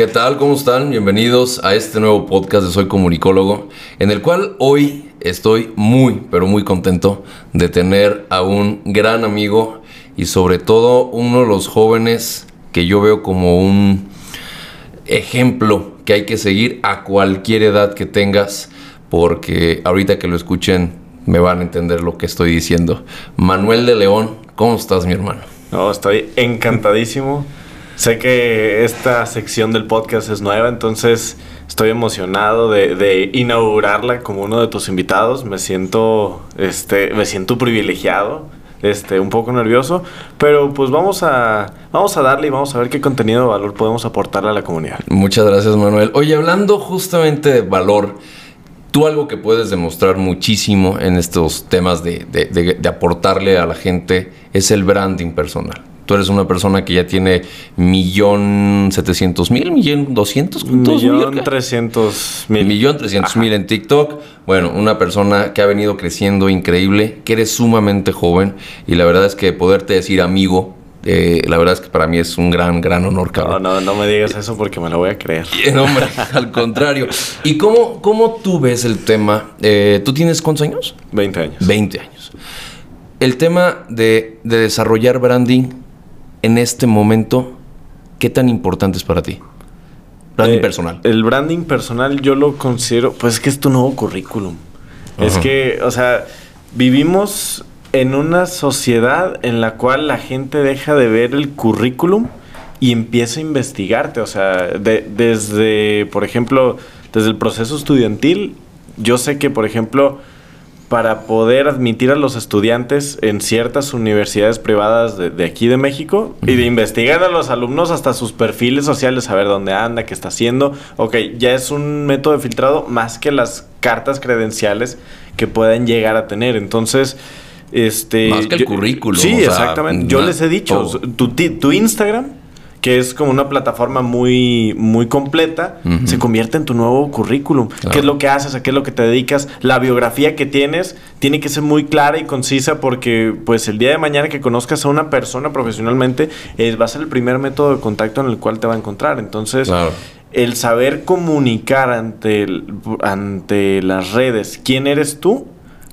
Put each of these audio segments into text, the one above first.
¿Qué tal? ¿Cómo están? Bienvenidos a este nuevo podcast de Soy Comunicólogo, en el cual hoy estoy muy, pero muy contento de tener a un gran amigo y sobre todo uno de los jóvenes que yo veo como un ejemplo que hay que seguir a cualquier edad que tengas, porque ahorita que lo escuchen me van a entender lo que estoy diciendo. Manuel de León, ¿cómo estás mi hermano? No, estoy encantadísimo. Sé que esta sección del podcast es nueva, entonces estoy emocionado de, inaugurarla como uno de tus invitados. Me siento, este, me siento privilegiado, este, un poco nervioso, pero pues vamos a, vamos a darle y vamos a ver qué contenido de valor podemos aportarle a la comunidad. Muchas gracias, Manuel. Oye, hablando justamente de valor, tú algo que puedes demostrar muchísimo en estos temas de, de aportarle a la gente es el branding personal. Tú eres una persona que ya tiene millón setecientos mil, millón doscientos. Millón trescientos mil. Millón trescientos mil en TikTok. Bueno, una persona que ha venido creciendo increíble, que eres sumamente joven y la verdad es que poderte decir amigo eh, la verdad es que para mí es un gran, gran honor, cabrón. No, no, no me digas eso porque me lo voy a creer. No, hombre, al contrario. ¿Y cómo, cómo tú ves el tema? Eh, ¿Tú tienes cuántos años? Veinte años. Veinte años. El tema de, de desarrollar branding en este momento, ¿qué tan importante es para ti? Branding eh, personal. El branding personal yo lo considero, pues es que es tu nuevo currículum. Es que, o sea, vivimos en una sociedad en la cual la gente deja de ver el currículum y empieza a investigarte. O sea, desde, por ejemplo, desde el proceso estudiantil, yo sé que, por ejemplo, para poder admitir a los estudiantes en ciertas universidades privadas de, aquí de México y de investigar a los alumnos hasta sus perfiles sociales, saber dónde anda, qué está haciendo. Ok, ya es un método de filtrado más que las cartas credenciales que pueden llegar a tener. Entonces, este... Más que el currículum. Sí, exactamente. Yo les he dicho, tu, tu Instagram que es como una plataforma muy, muy completa, se convierte en tu nuevo currículum. ¿Qué es lo que haces? ¿A qué es lo que te dedicas? La biografía que tienes tiene que ser muy clara y concisa porque pues el día de mañana que conozcas a una persona profesionalmente va a ser el primer método de contacto en el cual te va a encontrar. Entonces... El saber comunicar ante, ante las redes quién eres tú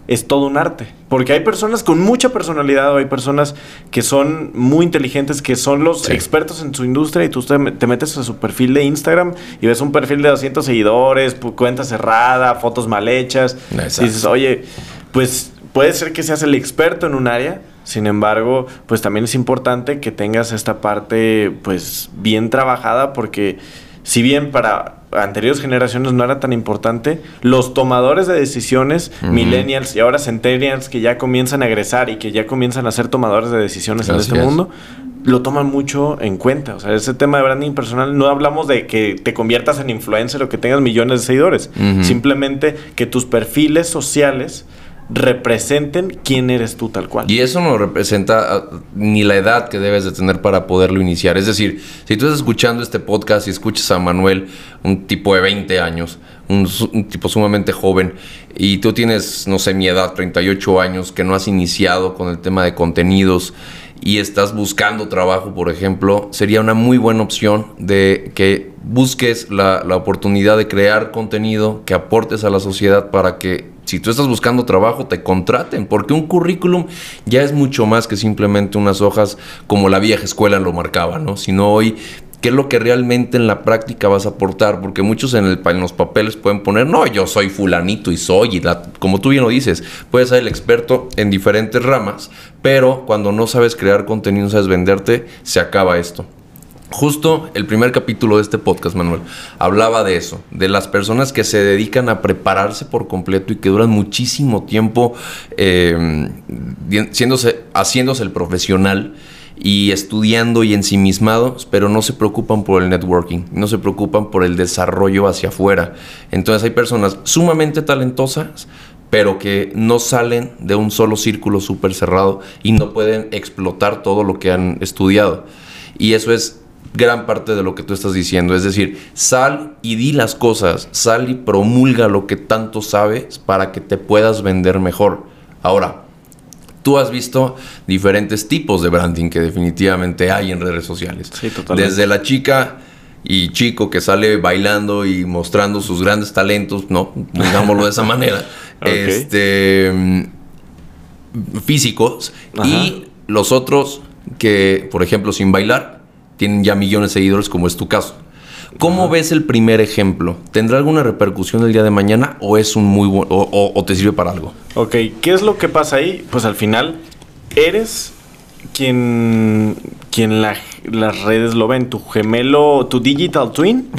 es todo un arte. Porque hay personas con mucha personalidad o hay personas que son muy inteligentes, que son los expertos en su industria y tú te, metes a su perfil de Instagram y ves un perfil de 200 seguidores, cuenta cerrada, fotos mal hechas. Y dices, oye, pues puede ser que seas el experto en un área, sin embargo, pues también es importante que tengas esta parte pues bien trabajada porque si bien para anteriores generaciones no era tan importante, los tomadores de decisiones, millennials y ahora centennials que ya comienzan a egresar y que ya comienzan a ser tomadores de decisiones en este mundo, lo toman mucho en cuenta. O sea, ese tema de branding personal, no hablamos de que te conviertas en influencer o que tengas millones de seguidores, simplemente que tus perfiles sociales representen quién eres tú tal cual. Y eso no representa ah, ni la edad que debes de tener para poderlo iniciar. Es decir, si tú estás escuchando este podcast y escuchas a Manuel, un tipo de 20 años, un, tipo sumamente joven, y tú tienes, no sé, mi edad, 38 años, que no has iniciado con el tema de contenidos y estás buscando trabajo, por ejemplo, sería una muy buena opción de que busques la, la oportunidad de crear contenido que aportes a la sociedad para que si tú estás buscando trabajo, te contraten, porque un currículum ya es mucho más que simplemente unas hojas como la vieja escuela lo marcaba, ¿no? Sino hoy qué es lo que realmente en la práctica vas a aportar, porque muchos en, los papeles pueden poner, no, yo soy fulanito y soy, y como tú bien lo dices, puedes ser el experto en diferentes ramas, pero cuando no sabes crear contenido, no sabes venderte, se acaba esto. Justo el primer capítulo de este podcast, Manuel, hablaba de eso, de las personas que se dedican a prepararse por completo y que duran muchísimo tiempo eh, haciéndose el profesional y estudiando y ensimismados, pero no se preocupan por el networking, no se preocupan por el desarrollo hacia afuera. Entonces hay personas sumamente talentosas, pero que no salen de un solo círculo súper cerrado y no pueden explotar todo lo que han estudiado. Y eso es gran parte de lo que tú estás diciendo. Es decir, sal y di las cosas, sal y promulga lo que tanto sabes para que te puedas vender mejor. Ahora, tú has visto diferentes tipos de branding que definitivamente hay en redes sociales. Sí, totalmente. Desde la chica y chico que sale bailando y mostrando sus grandes talentos, ¿no? Digámoslo de esa manera. Este físicos y los otros que, por ejemplo, sin bailar, tienen ya millones de seguidores, como es tu caso. ¿Cómo ves el primer ejemplo? ¿Tendrá alguna repercusión el día de mañana o es un muy buen, o, te sirve para algo? Ok, ¿qué es lo que pasa ahí? Pues al final eres quien, quien las redes lo ven, tu gemelo, tu digital twin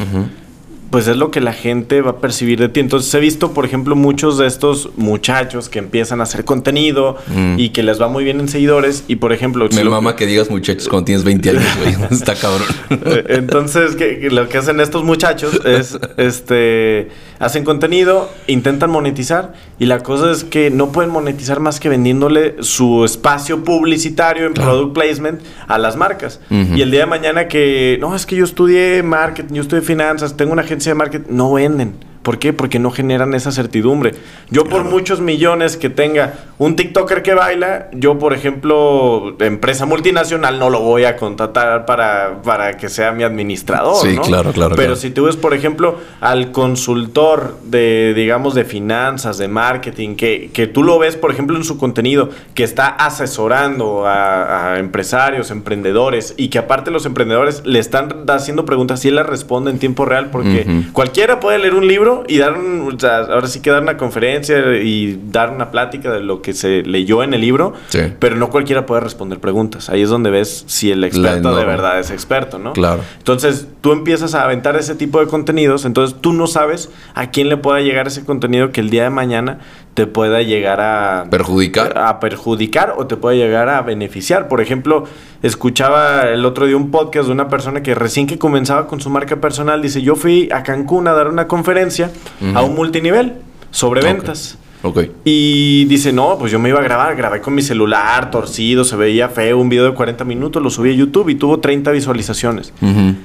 pues es lo que la gente va a percibir de ti. Entonces he visto, por ejemplo, muchos de estos muchachos que empiezan a hacer contenido mm. y que les va muy bien en seguidores. Y por ejemplo... Me mama que... digas muchachos cuando tienes 20 años, güey. Está cabrón. Eh, entonces, lo que hacen estos muchachos es, este, hacen contenido, intentan monetizar y la cosa es que no pueden monetizar más que vendiéndole su espacio publicitario en product placement a las marcas. Y el día de mañana que, no, es que yo estudié marketing, yo estudié finanzas, tengo una agencia de marketing, no venden. ¿Por qué? Porque no generan esa certidumbre. Yo por muchos millones que tenga un TikToker que baila, yo por ejemplo, empresa multinacional, no lo voy a contratar para, para que sea mi administrador. Sí, claro, claro. Pero si tú ves, por ejemplo, al consultor de, digamos, de finanzas, de marketing, que, que tú lo ves, por ejemplo, en su contenido, que está asesorando a, empresarios, emprendedores, y que aparte los emprendedores le están haciendo preguntas y él las responde en tiempo real, porque cualquiera puede leer un libro y dar un, ahora sí que dar una conferencia y dar una plática de lo que se leyó en el libro, pero no cualquiera puede responder preguntas. Ahí es donde ves si el experto de verdad es experto, ¿no? Claro. Entonces, tú empiezas a aventar ese tipo de contenidos, entonces tú no sabes a quién le pueda llegar ese contenido que el día de mañana te pueda llegar a perjudicar a perjudicar o te pueda llegar a beneficiar. Por ejemplo, escuchaba el otro día un podcast de una persona que recién que comenzaba con su marca personal dice, "Yo fui a Cancún a dar una conferencia a un multinivel sobre ventas." Okay. Y dice, no, pues yo me iba a grabar, grabé con mi celular, torcido, se veía feo, un video de 40 minutos, lo subí a YouTube y tuvo 30 visualizaciones.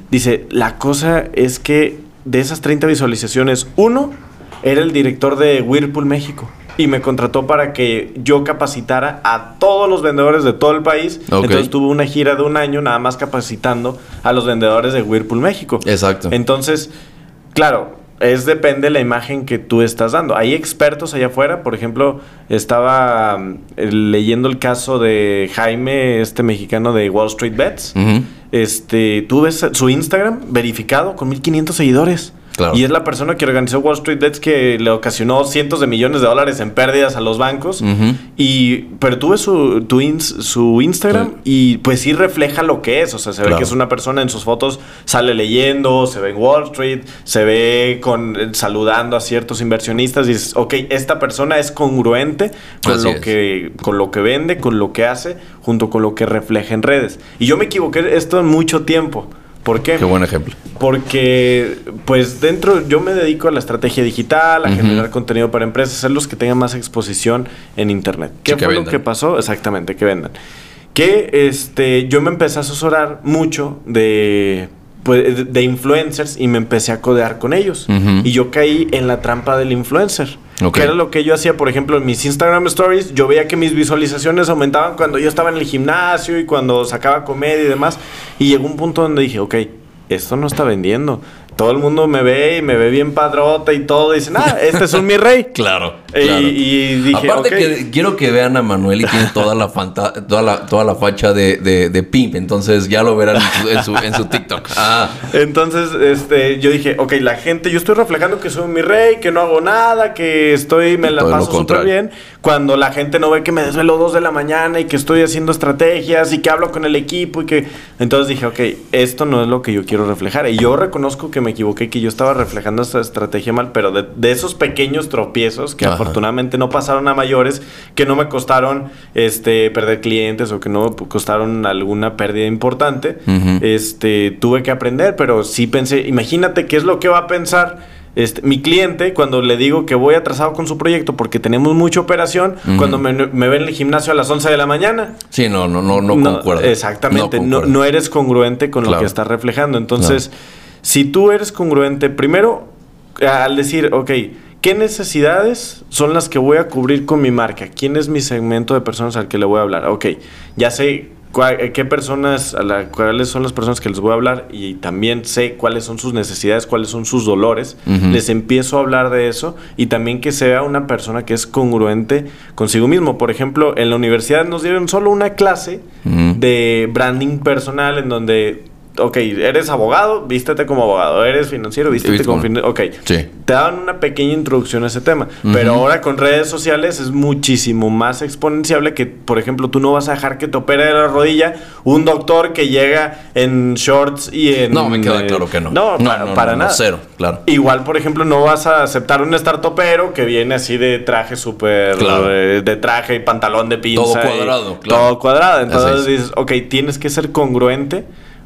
Dice, la cosa es que de esas 30 visualizaciones, uno era el director de Whirlpool México y me contrató para que yo capacitara a todos los vendedores de todo el país. Entonces tuve una gira de un año nada más capacitando a los vendedores de Whirlpool México. Exacto. Entonces, claro, es depende de la imagen que tú estás dando. Hay expertos allá afuera, por ejemplo, estaba mm, leyendo el caso de Jaime, este mexicano de Wall Street Bets. Este, tú ves su Instagram verificado con 1500 seguidores. Y es la persona que organizó Wall Street Bets que le ocasionó cientos de millones de dólares en pérdidas a los bancos. y, pero tuve su, su Instagram y pues sí refleja lo que es. O sea, se ve que es una persona en sus fotos, sale leyendo, se ve en Wall Street, se ve con eh, saludando a ciertos inversionistas. Y dices, ok, esta persona es congruente con lo, que, con lo que vende, con lo que hace, junto con lo que refleja en redes. Y yo me equivoqué esto en mucho tiempo. ¿Por qué? Qué buen ejemplo. Porque, pues dentro, yo me dedico a la estrategia digital, a generar contenido para empresas, ser los que tengan más exposición en Internet. ¿Qué fue lo que pasó? Exactamente, que vendan. Que este, yo me empecé a asesorar mucho de pues, de influencers y me empecé a codear con ellos. Y yo caí en la trampa del influencer. Que era lo que yo hacía, por ejemplo, en mis Instagram Stories. Yo veía que mis visualizaciones aumentaban cuando yo estaba en el gimnasio y cuando sacaba comedia y demás. Y llegó un punto donde dije, ok, esto no está vendiendo todo el mundo me ve y me ve bien padrota y todo. Dicen, ah, este es un mi rey. claro. Y, dije, Aparte que quiero que vean a Manuel y tiene toda la, toda la, toda la facha de, de, pimp. Entonces ya lo verán en su, en su, TikTok. Ah. Entonces, este, yo dije, ok, la gente, yo estoy reflejando que soy mi rey, que no hago nada, que estoy, me la paso súper bien. Cuando la gente no ve que me desvelo dos de la mañana y que estoy haciendo estrategias y que hablo con el equipo y que... Entonces dije, ok, esto no es lo que yo quiero reflejar. Y yo reconozco que me equivoqué, que yo estaba reflejando esta estrategia mal, pero de, esos pequeños tropiezos que afortunadamente no pasaron a mayores, que no me costaron este perder clientes o que no costaron alguna pérdida importante, este tuve que aprender, pero sí pensé, imagínate qué es lo que va a pensar este, mi cliente, cuando le digo que voy atrasado con su proyecto porque tenemos mucha operación, cuando me, me, ve en el gimnasio a las 11 de la mañana. Sí, no, no, no, no, concuerdo. Exactamente, no, no, eres congruente con lo que estás reflejando. Entonces, si tú eres congruente, primero, al decir, ok, ¿qué necesidades son las que voy a cubrir con mi marca? ¿Quién es mi segmento de personas al que le voy a hablar? Ok, ya sé qué personas, a la, cuáles son las personas que les voy a hablar y también sé cuáles son sus necesidades, cuáles son sus dolores, les empiezo a hablar de eso y también que sea una persona que es congruente consigo mismo. Por ejemplo, en la universidad nos dieron solo una clase de branding personal en donde ok, eres abogado, vístete como abogado, eres financiero, vístete como financiero, ok. Te dan una pequeña introducción a ese tema, pero ahora con redes sociales es muchísimo más exponenciable que, por ejemplo, tú no vas a dejar que te opere de la rodilla un doctor que llega en shorts y en... No, me queda eh, claro que no. No, para, nada. cero, claro. Igual, por ejemplo, no vas a aceptar un startupero que viene así de traje súper... Eh, de, traje y pantalón de pinza. Todo cuadrado, claro. Todo cuadrado. Entonces dices, ok, tienes que ser congruente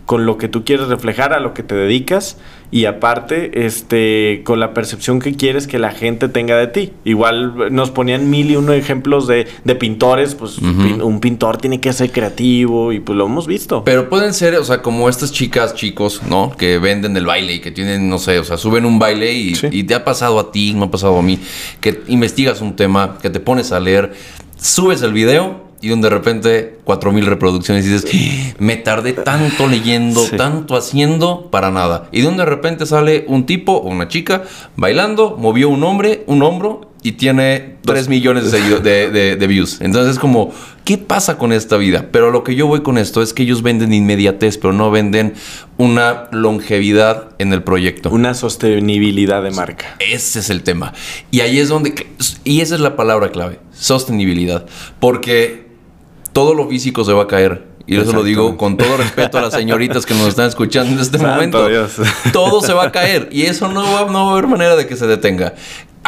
con lo que tú quieres reflejar, a lo que te dedicas y aparte este con la percepción que quieres que la gente tenga de ti. Igual nos ponían mil y uno ejemplos de, pintores, pues un pintor tiene que ser creativo y pues lo hemos visto. Pero pueden ser, o sea, como estas chicas, chicos, ¿no? Que venden el baile y que tienen, no sé, o sea, suben un baile y, y te ha pasado a ti, me ha pasado a mí, que investigas un tema, que te pones a leer, subes el video y donde de repente cuatro mil reproducciones y dices, ¡Ah! me tardé tanto leyendo, tanto haciendo para nada. Y donde de repente sale un tipo o una chica bailando, movió un hombre, un hombro y tiene 3 millones de, de, views. Entonces es como, ¿qué pasa con esta vida? Pero lo que yo voy con esto es que ellos venden inmediatez, pero no venden una longevidad en el proyecto. Una sostenibilidad de marca. Ese es el tema. Y ahí es donde, y esa es la palabra clave, sostenibilidad. Porque todo lo físico se va a caer. Y eso lo digo con todo respeto a las señoritas que nos están escuchando en este momento. Todo se va a caer y eso no va, no va a haber manera de que se detenga.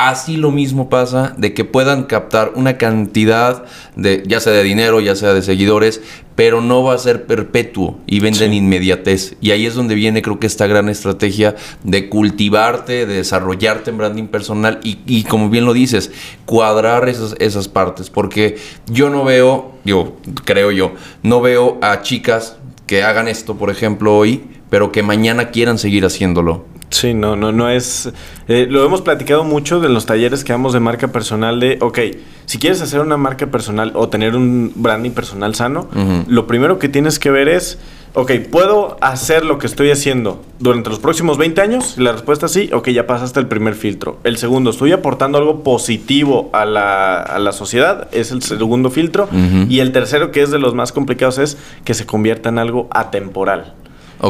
Así lo mismo pasa de que puedan captar una cantidad de, ya sea de dinero, ya sea de seguidores, pero no va a ser perpetuo y venden inmediatez. Y ahí es donde viene creo que esta gran estrategia de cultivarte, de desarrollarte en branding personal y, y como bien lo dices, cuadrar esas, esas partes. Porque yo no veo, yo creo yo, no veo a chicas que hagan esto, por ejemplo, hoy, pero que mañana quieran seguir haciéndolo. Sí, no, no, no es. Eh, lo hemos platicado mucho de los talleres que damos de marca personal. De, ok, si quieres hacer una marca personal o tener un branding personal sano, lo primero que tienes que ver es, ok, ¿puedo hacer lo que estoy haciendo durante los próximos 20 años? la respuesta es sí, ok, ya pasaste el primer filtro. El segundo, ¿estoy aportando algo positivo a la, a la sociedad? Es el segundo filtro. Y el tercero, que es de los más complicados, es que se convierta en algo atemporal.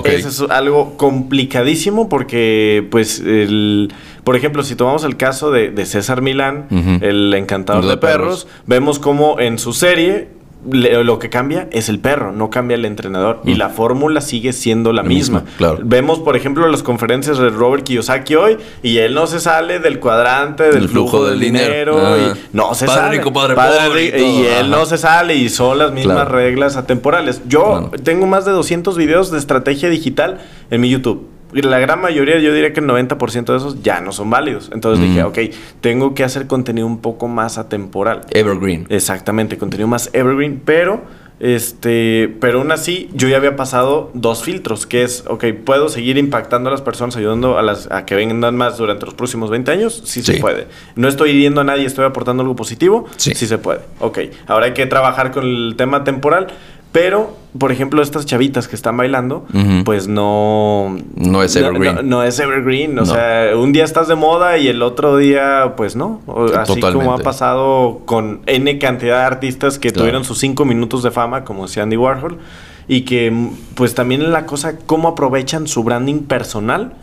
Eso es algo complicadísimo porque, pues, el, por ejemplo, si tomamos el caso de, César Milán, el encantador de, perros, vemos como en su serie lo que cambia es el perro, no cambia el entrenador. Y la fórmula sigue siendo la, misma. Vemos, por ejemplo, las conferencias de Robert Kiyosaki hoy y él no se sale del cuadrante del flujo, del dinero. y ah. no se sale. y, él no se sale y son las mismas reglas atemporales. Yo tengo más de 200 videos de estrategia digital en mi YouTube la gran mayoría, yo diría que el 90% de esos ya no son válidos. Entonces dije, ok, tengo que hacer contenido un poco más atemporal. Evergreen. Exactamente, contenido más evergreen, pero este, pero aún así, yo ya había pasado dos filtros, que es, ok, ¿puedo seguir impactando a las personas, ayudando a, las, a que vengan más durante los próximos 20 años? Sí, se puede. No estoy hiriendo a nadie, estoy aportando algo positivo. Sí. sí se puede. Ok, ahora hay que trabajar con el tema temporal. Pero, por ejemplo, estas chavitas que están bailando, pues no... No es evergreen. No, es evergreen. O sea, un día estás de moda y el otro día, pues no. Así como ha pasado con N cantidad de artistas que tuvieron sus cinco minutos de fama, como decía Andy Warhol. Y que, pues también la cosa, cómo aprovechan su branding personal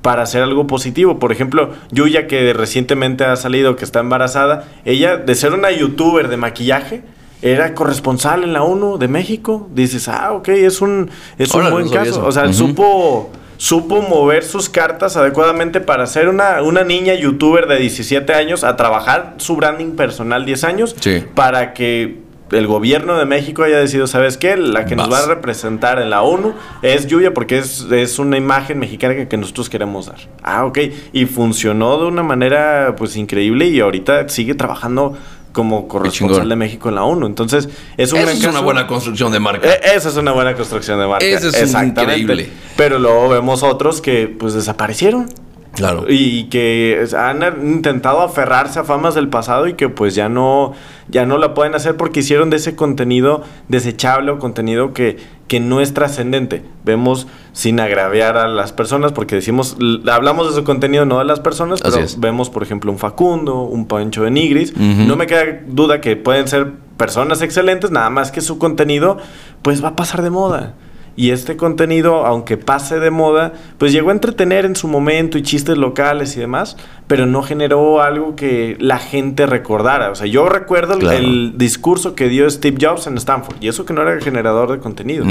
para hacer algo positivo. Por ejemplo, Yuya, que recientemente ha salido, que está embarazada, ella, de ser una youtuber de maquillaje, era corresponsal en la ONU de México. Dices, ah, ok, es un, es un buen caso. O sea, supo, supo mover sus cartas adecuadamente para ser una, una niña youtuber de 17 años, a trabajar su branding personal 10 años, para que el gobierno de México haya decidido, ¿sabes qué? La que nos va a representar en la ONU es Yuya porque es, es una imagen mexicana que, que, nosotros queremos dar. Ah, ok. Y funcionó de una manera pues increíble y ahorita sigue trabajando como corresponsal de México en la ONU. Entonces, es un es una buena construcción de marca. E, esa es una buena construcción de marca. Eso es increíble. Pero luego vemos otros que pues desaparecieron. Claro. Y que han intentado aferrarse a famas del pasado y que pues ya no, ya no la pueden hacer porque hicieron de ese contenido desechable o contenido que, que no es trascendente. Vemos sin agraviar a las personas porque decimos, hablamos de su contenido, no de las personas, pero vemos por ejemplo un Facundo, un Pancho de Nigris. No me queda duda que pueden ser personas excelentes, nada más que su contenido pues va a pasar de moda. Y este contenido, aunque pase de moda, pues llegó a entretener en su momento y chistes locales y demás, pero no generó algo que la gente recordara. O sea, yo recuerdo el, discurso que dio Steve Jobs en Stanford, y eso que no era generador de contenido,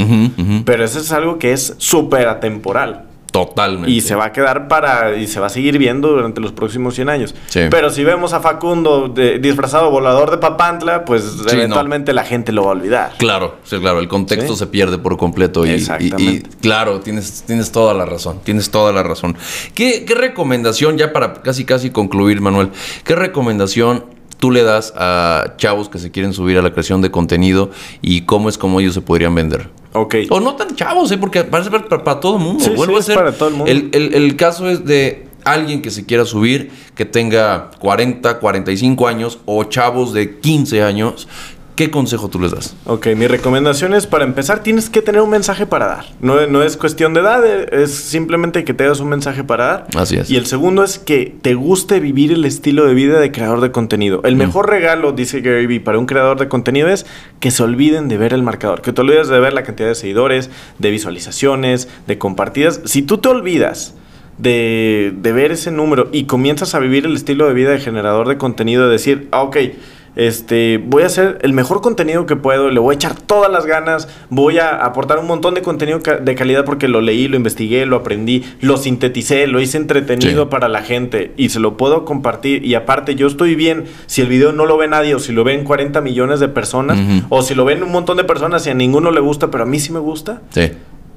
pero eso es algo que es súper atemporal. Totalmente. Y se va a quedar para. Y se va a seguir viendo durante los próximos 100 años. Pero si vemos a Facundo disfrazado volador de Papantla, pues eventualmente la gente lo va a olvidar. Claro, sí, claro. El contexto se pierde por completo. Y, Exactamente. Y, claro, tienes, tienes toda la razón. Tienes toda la razón. ¿Qué, ¿Qué recomendación, ya para casi casi concluir, Manuel? ¿Qué recomendación tú le das a chavos que se quieren subir a la creación de contenido y cómo es como ellos se podrían vender? Ok. O no tan chavos, ¿eh? Porque parece para, para, todo el mundo. Vuelvo a ser, para todo el mundo. El, el, el caso es de alguien que se quiera subir, que tenga 40, 45 años o chavos de 15 años ¿Qué consejo tú les das? Ok, mi recomendación es, para empezar, tienes que tener un mensaje para dar. No, no es cuestión de edad, es simplemente que tengas un mensaje para dar. Así es. Y el segundo es que te guste vivir el estilo de vida de creador de contenido. El mm. mejor regalo, dice Gary Vee, para un creador de contenido es que se olviden de ver el marcador, que te olvides de ver la cantidad de seguidores, de visualizaciones, de compartidas. Si tú te olvidas de, de ver ese número y comienzas a vivir el estilo de vida de generador de contenido, de decir, ah, ok, este, voy a hacer el mejor contenido que puedo, le voy a echar todas las ganas, voy a aportar un montón de contenido de calidad porque lo leí, lo investigué, lo aprendí, lo sinteticé, lo hice entretenido para la gente y se lo puedo compartir. Y aparte, yo estoy bien si el video no lo ve nadie o si lo ven 40 millones de personas o si lo ven un montón de personas y a ninguno le gusta, pero a mí sí me gusta.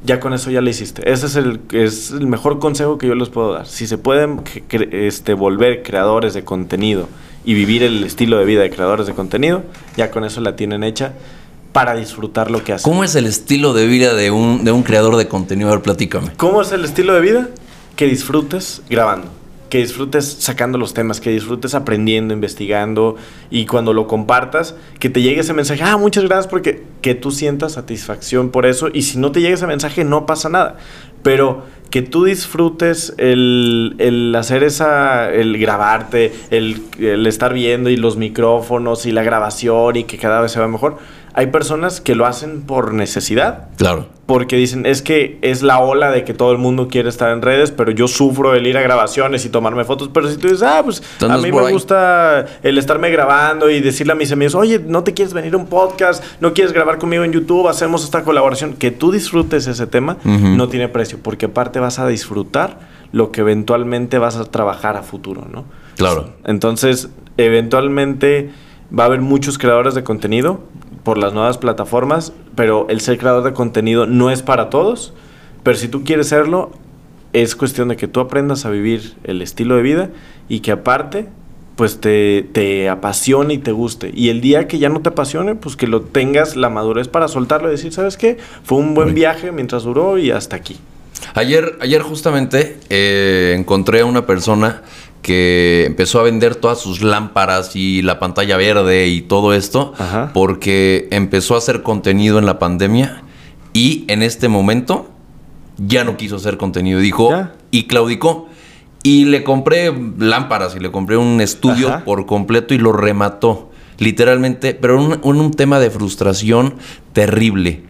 Ya con eso ya le hiciste. Ese es el, es el mejor consejo que yo les puedo dar. Si se pueden este, volver creadores de contenido y vivir el estilo de vida de creadores de contenido, ya con eso la tienen hecha para disfrutar lo que hacen. ¿Cómo es el estilo de vida de un, de un creador de contenido? A ver, platícame. ¿Cómo es el estilo de vida? Que disfrutes grabando, que disfrutes sacando los temas, que disfrutes aprendiendo, investigando y cuando lo compartas, que te llegue ese mensaje, ah, muchas gracias porque que tú sientas satisfacción por eso y si no te llega ese mensaje no pasa nada, pero que tú disfrutes el, hacer esa, el grabarte, el, el, estar viendo y los micrófonos y la grabación y que cada vez se va mejor. Hay personas que lo hacen por necesidad. Claro. Porque dicen, es que es la ola de que todo el mundo quiere estar en redes, pero yo sufro el ir a grabaciones y tomarme fotos. Pero si tú dices, ah, pues a mí me gusta el estarme grabando y decirle a mis amigos, oye, ¿no te quieres venir a un podcast? ¿No quieres grabar conmigo en YouTube? Hacemos esta colaboración. Que tú disfrutes ese tema no tiene precio, porque aparte vas a disfrutar lo que eventualmente vas a trabajar a futuro, ¿no? Claro. Entonces, eventualmente va a haber muchos creadores de contenido por las nuevas plataformas, pero el ser creador de contenido no es para todos, pero si tú quieres serlo, es cuestión de que tú aprendas a vivir el estilo de vida y que aparte pues te, te, apasione y te guste. Y el día que ya no te apasione, pues que lo tengas la madurez para soltarlo y decir, ¿sabes qué? Fue un buen viaje mientras duró y hasta aquí. Ayer, ayer justamente eh, encontré a una persona que empezó a vender todas sus lámparas y la pantalla verde y todo esto porque empezó a hacer contenido en la pandemia y en este momento ya no quiso hacer contenido. Dijo y claudicó. Y le compré lámparas y le compré un estudio por completo y lo remató. Literalmente, pero en un, un tema de frustración terrible.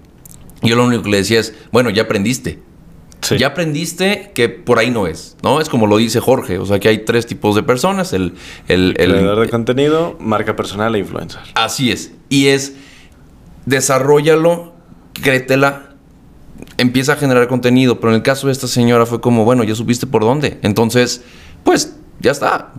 Yo lo único que le decía es, bueno, ya aprendiste ya aprendiste que por ahí no es, ¿no? Es como lo dice Jorge, o sea que hay tres tipos de personas, el... El, el creador de contenido, marca personal e influencer. Así es, y es, desarrollalo, créetela, empieza a generar contenido, pero en el caso de esta señora fue como, bueno, ya supiste por dónde, entonces, pues ya está.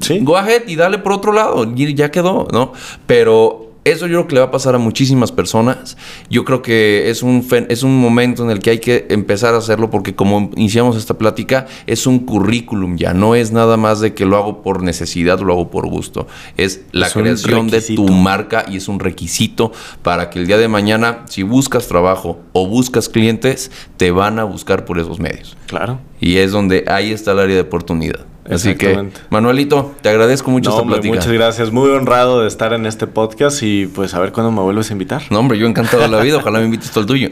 Sí. Go ahead y dale por otro lado, y ya quedó, ¿no? Pero Eso yo creo que le va a pasar a muchísimas personas. Yo creo que es un, es un momento en el que hay que empezar a hacerlo porque como iniciamos esta plática, es un currículum ya, no es nada más de que lo hago por necesidad, lo hago por gusto. Es la creación de tu marca y es un requisito para que el día de mañana, si buscas trabajo o buscas clientes, te van a buscar por esos medios. Claro. Y es donde ahí está el área de oportunidad. Así que, Manuelito, te agradezco mucho esta plática. Muchas gracias, muy honrado de estar en este podcast y pues a ver cuándo me vuelves a invitar. No, hombre, yo encantado de la vida, ojalá me invites todo el tuyo.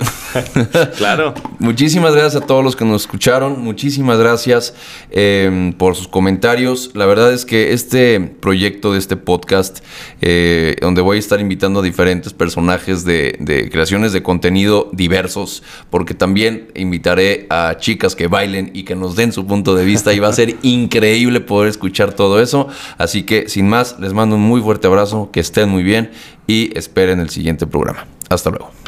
claro. Muchísimas gracias a todos los que nos escucharon, muchísimas gracias eh, por sus comentarios. La verdad es que este proyecto de este podcast, eh, donde voy a estar invitando a diferentes personajes de, de creaciones de contenido diversos, porque también invitaré a chicas que bailen y que nos den su punto de vista y va a ser increíble increíble poder escuchar todo eso. Así que sin más, les mando un muy fuerte abrazo, que estén muy bien y esperen el siguiente programa. Hasta luego.